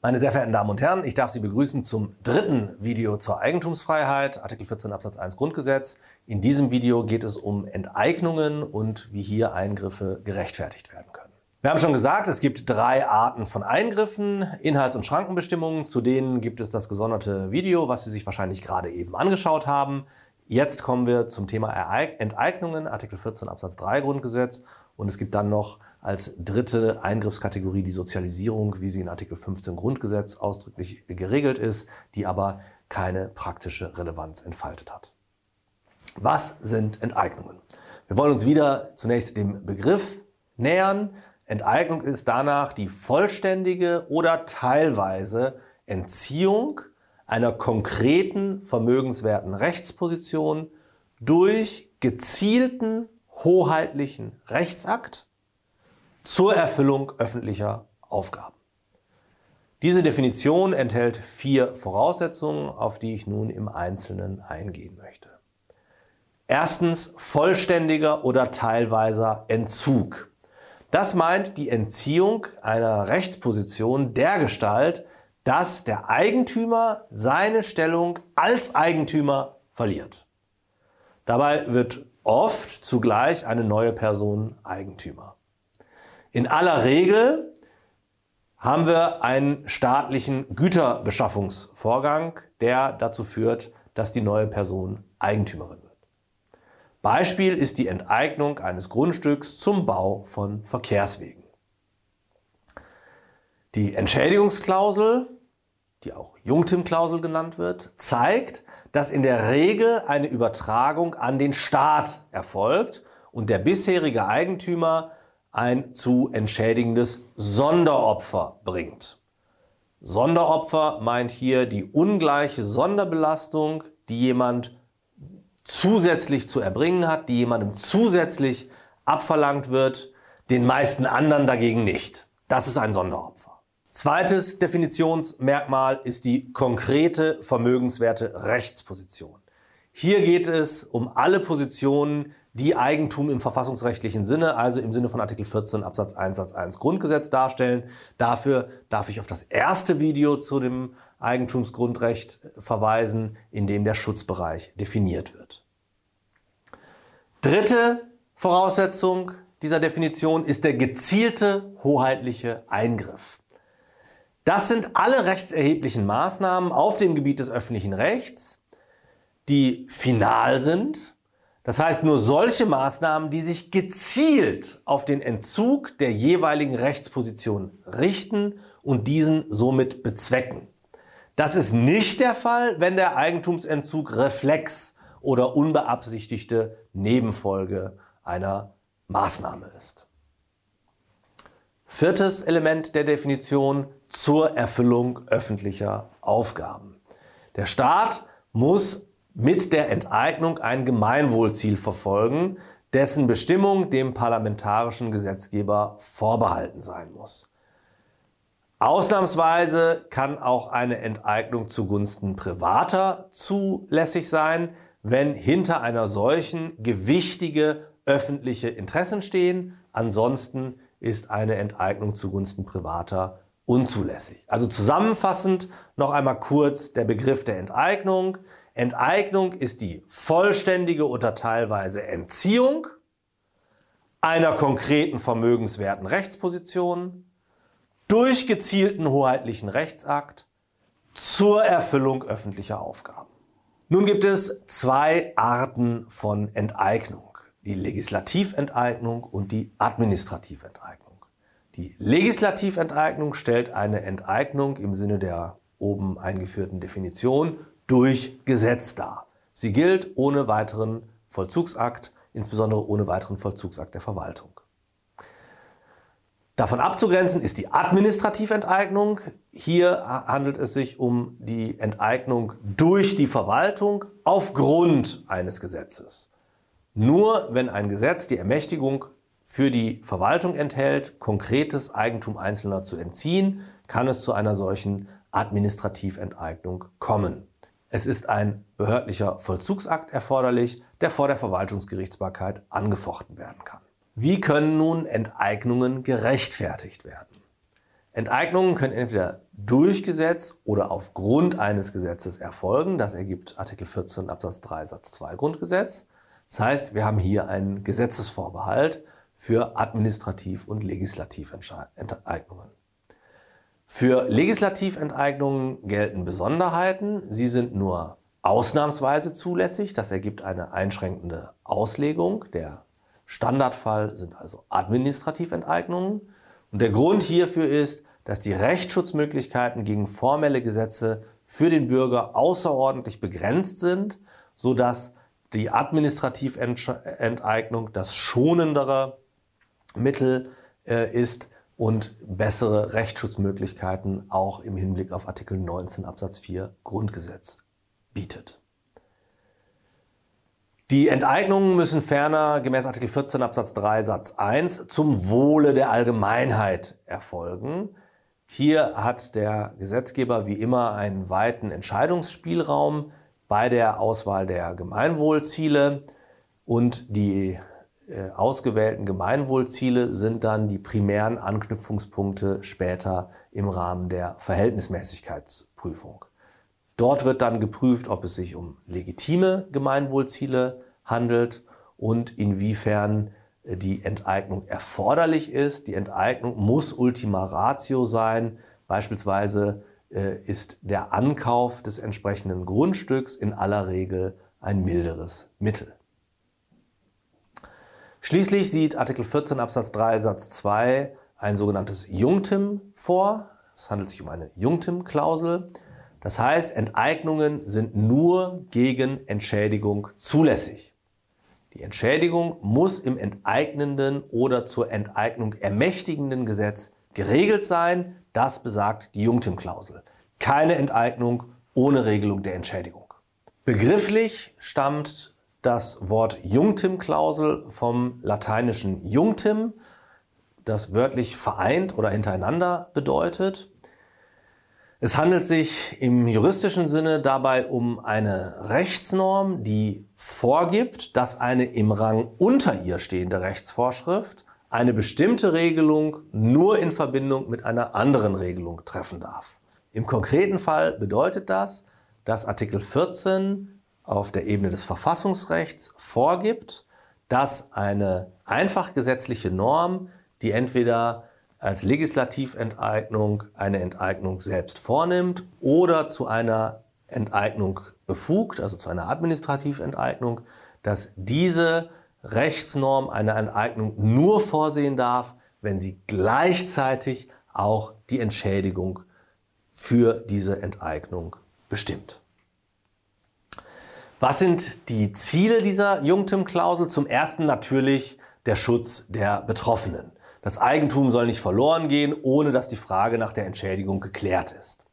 Meine sehr verehrten Damen und Herren, ich darf Sie begrüßen zum dritten Video zur Eigentumsfreiheit, Artikel 14 Absatz 1 Grundgesetz. In diesem Video geht es um Enteignungen und wie hier Eingriffe gerechtfertigt werden können. Wir haben schon gesagt, es gibt drei Arten von Eingriffen, Inhalts- und Schrankenbestimmungen. Zu denen gibt es das gesonderte Video, was Sie sich wahrscheinlich gerade eben angeschaut haben. Jetzt kommen wir zum Thema Enteignungen, Artikel 14 Absatz 3 Grundgesetz. Und es gibt dann noch als dritte Eingriffskategorie die Sozialisierung, wie sie in Artikel 15 Grundgesetz ausdrücklich geregelt ist, die aber keine praktische Relevanz entfaltet hat. Was sind Enteignungen? Wir wollen uns wieder zunächst dem Begriff nähern. Enteignung ist danach die vollständige oder teilweise Entziehung einer konkreten vermögenswerten Rechtsposition durch gezielten hoheitlichen Rechtsakt zur Erfüllung öffentlicher Aufgaben. Diese Definition enthält vier Voraussetzungen, auf die ich nun im Einzelnen eingehen möchte. Erstens vollständiger oder teilweiser Entzug. Das meint die Entziehung einer Rechtsposition der Gestalt, dass der Eigentümer seine Stellung als Eigentümer verliert. Dabei wird oft zugleich eine neue Person Eigentümer. In aller Regel haben wir einen staatlichen Güterbeschaffungsvorgang, der dazu führt, dass die neue Person Eigentümerin wird. Beispiel ist die Enteignung eines Grundstücks zum Bau von Verkehrswegen. Die Entschädigungsklausel, die auch Jungtim-Klausel genannt wird, zeigt, dass in der Regel eine Übertragung an den Staat erfolgt und der bisherige Eigentümer ein zu entschädigendes Sonderopfer bringt. Sonderopfer meint hier die ungleiche Sonderbelastung, die jemand zusätzlich zu erbringen hat, die jemandem zusätzlich abverlangt wird, den meisten anderen dagegen nicht. Das ist ein Sonderopfer. Zweites Definitionsmerkmal ist die konkrete vermögenswerte Rechtsposition. Hier geht es um alle Positionen, die Eigentum im verfassungsrechtlichen Sinne, also im Sinne von Artikel 14 Absatz 1 Satz 1 Grundgesetz darstellen. Dafür darf ich auf das erste Video zu dem Eigentumsgrundrecht verweisen, in dem der Schutzbereich definiert wird. Dritte Voraussetzung dieser Definition ist der gezielte hoheitliche Eingriff. Das sind alle rechtserheblichen Maßnahmen auf dem Gebiet des öffentlichen Rechts, die final sind. Das heißt nur solche Maßnahmen, die sich gezielt auf den Entzug der jeweiligen Rechtsposition richten und diesen somit bezwecken. Das ist nicht der Fall, wenn der Eigentumsentzug Reflex oder unbeabsichtigte Nebenfolge einer Maßnahme ist. Viertes Element der Definition zur Erfüllung öffentlicher Aufgaben. Der Staat muss mit der Enteignung ein Gemeinwohlziel verfolgen, dessen Bestimmung dem parlamentarischen Gesetzgeber vorbehalten sein muss. Ausnahmsweise kann auch eine Enteignung zugunsten privater zulässig sein, wenn hinter einer solchen gewichtige öffentliche Interessen stehen. Ansonsten ist eine Enteignung zugunsten privater unzulässig. Also zusammenfassend noch einmal kurz der Begriff der Enteignung. Enteignung ist die vollständige oder teilweise Entziehung einer konkreten vermögenswerten Rechtsposition durch gezielten hoheitlichen Rechtsakt zur Erfüllung öffentlicher Aufgaben. Nun gibt es zwei Arten von Enteignung. Die Legislativenteignung und die Administrativenteignung. Die Legislativenteignung stellt eine Enteignung im Sinne der oben eingeführten Definition durch Gesetz dar. Sie gilt ohne weiteren Vollzugsakt, insbesondere ohne weiteren Vollzugsakt der Verwaltung. Davon abzugrenzen ist die Administrativenteignung. Hier handelt es sich um die Enteignung durch die Verwaltung aufgrund eines Gesetzes. Nur wenn ein Gesetz die Ermächtigung für die Verwaltung enthält, konkretes Eigentum Einzelner zu entziehen, kann es zu einer solchen Administrativenteignung kommen. Es ist ein behördlicher Vollzugsakt erforderlich, der vor der Verwaltungsgerichtsbarkeit angefochten werden kann. Wie können nun Enteignungen gerechtfertigt werden? Enteignungen können entweder durch Gesetz oder aufgrund eines Gesetzes erfolgen. Das ergibt Artikel 14 Absatz 3 Satz 2 Grundgesetz. Das heißt, wir haben hier einen Gesetzesvorbehalt für Administrativ- und Legislativenteignungen. Für Legislativenteignungen gelten Besonderheiten. Sie sind nur ausnahmsweise zulässig. Das ergibt eine einschränkende Auslegung. Der Standardfall sind also Administrativenteignungen. Und der Grund hierfür ist, dass die Rechtsschutzmöglichkeiten gegen formelle Gesetze für den Bürger außerordentlich begrenzt sind, sodass die Administrativenteignung das schonendere Mittel äh, ist und bessere Rechtsschutzmöglichkeiten auch im Hinblick auf Artikel 19 Absatz 4 Grundgesetz bietet. Die Enteignungen müssen ferner gemäß Artikel 14 Absatz 3 Satz 1 zum Wohle der Allgemeinheit erfolgen. Hier hat der Gesetzgeber wie immer einen weiten Entscheidungsspielraum bei der Auswahl der Gemeinwohlziele und die ausgewählten Gemeinwohlziele sind dann die primären Anknüpfungspunkte später im Rahmen der Verhältnismäßigkeitsprüfung. Dort wird dann geprüft, ob es sich um legitime Gemeinwohlziele handelt und inwiefern äh, die Enteignung erforderlich ist. Die Enteignung muss Ultima Ratio sein. Beispielsweise äh, ist der Ankauf des entsprechenden Grundstücks in aller Regel ein milderes Mittel. Schließlich sieht Artikel 14 Absatz 3 Satz 2 ein sogenanntes Jungtim vor. Es handelt sich um eine Jungtim-Klausel. Das heißt, Enteignungen sind nur gegen Entschädigung zulässig. Die Entschädigung muss im enteignenden oder zur Enteignung ermächtigenden Gesetz geregelt sein. Das besagt die Jungtim-Klausel. Keine Enteignung ohne Regelung der Entschädigung. Begrifflich stammt das Wort Jungtim-Klausel vom lateinischen Jungtim, das wörtlich vereint oder hintereinander bedeutet. Es handelt sich im juristischen Sinne dabei um eine Rechtsnorm, die vorgibt, dass eine im Rang unter ihr stehende Rechtsvorschrift eine bestimmte Regelung nur in Verbindung mit einer anderen Regelung treffen darf. Im konkreten Fall bedeutet das, dass Artikel 14 auf der Ebene des Verfassungsrechts vorgibt, dass eine einfach gesetzliche Norm, die entweder als Legislativenteignung eine Enteignung selbst vornimmt oder zu einer Enteignung befugt, also zu einer Administrativenteignung, dass diese Rechtsnorm eine Enteignung nur vorsehen darf, wenn sie gleichzeitig auch die Entschädigung für diese Enteignung bestimmt. Was sind die Ziele dieser Jungtim-Klausel? Zum ersten natürlich der Schutz der Betroffenen. Das Eigentum soll nicht verloren gehen, ohne dass die Frage nach der Entschädigung geklärt ist.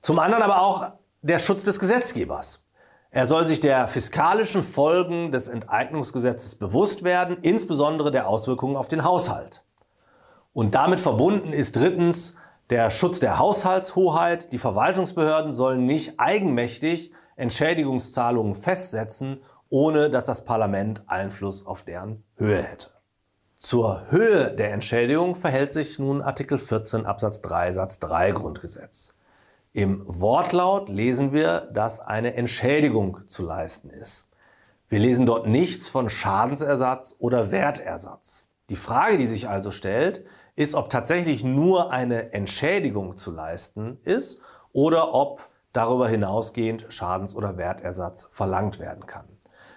Zum anderen aber auch der Schutz des Gesetzgebers. Er soll sich der fiskalischen Folgen des Enteignungsgesetzes bewusst werden, insbesondere der Auswirkungen auf den Haushalt. Und damit verbunden ist drittens der Schutz der Haushaltshoheit. Die Verwaltungsbehörden sollen nicht eigenmächtig Entschädigungszahlungen festsetzen, ohne dass das Parlament Einfluss auf deren Höhe hätte. Zur Höhe der Entschädigung verhält sich nun Artikel 14 Absatz 3 Satz 3 Grundgesetz. Im Wortlaut lesen wir, dass eine Entschädigung zu leisten ist. Wir lesen dort nichts von Schadensersatz oder Wertersatz. Die Frage, die sich also stellt, ist, ob tatsächlich nur eine Entschädigung zu leisten ist oder ob darüber hinausgehend Schadens- oder Wertersatz verlangt werden kann.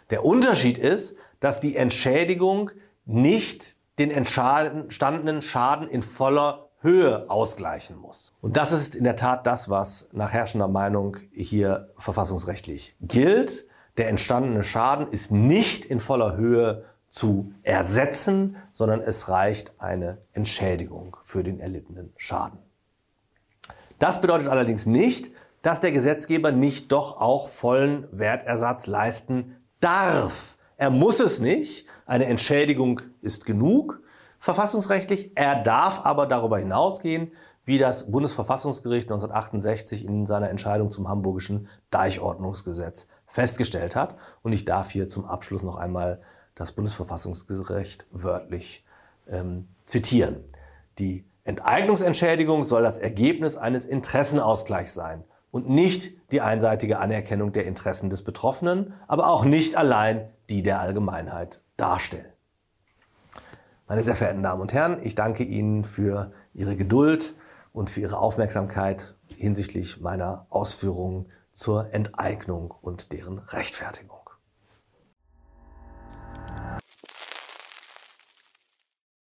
Der Unterschied ist, dass die Entschädigung nicht den entstandenen Schaden in voller Höhe ausgleichen muss. Und das ist in der Tat das, was nach herrschender Meinung hier verfassungsrechtlich gilt. Der entstandene Schaden ist nicht in voller Höhe zu ersetzen, sondern es reicht eine Entschädigung für den erlittenen Schaden. Das bedeutet allerdings nicht, dass der Gesetzgeber nicht doch auch vollen Wertersatz leisten darf, Er muss es nicht. Eine Entschädigung ist genug verfassungsrechtlich. Er darf aber darüber hinausgehen, wie das Bundesverfassungsgericht 1968 in seiner Entscheidung zum Hamburgischen Deichordnungsgesetz festgestellt hat. Und ich darf hier zum Abschluss noch einmal das Bundesverfassungsgericht wörtlich ähm, zitieren. Die Enteignungsentschädigung soll das Ergebnis eines Interessenausgleichs sein und nicht die einseitige Anerkennung der Interessen des Betroffenen, aber auch nicht allein die der Allgemeinheit darstellen. Meine sehr verehrten Damen und Herren, ich danke Ihnen für Ihre Geduld und für Ihre Aufmerksamkeit hinsichtlich meiner Ausführungen zur Enteignung und deren Rechtfertigung.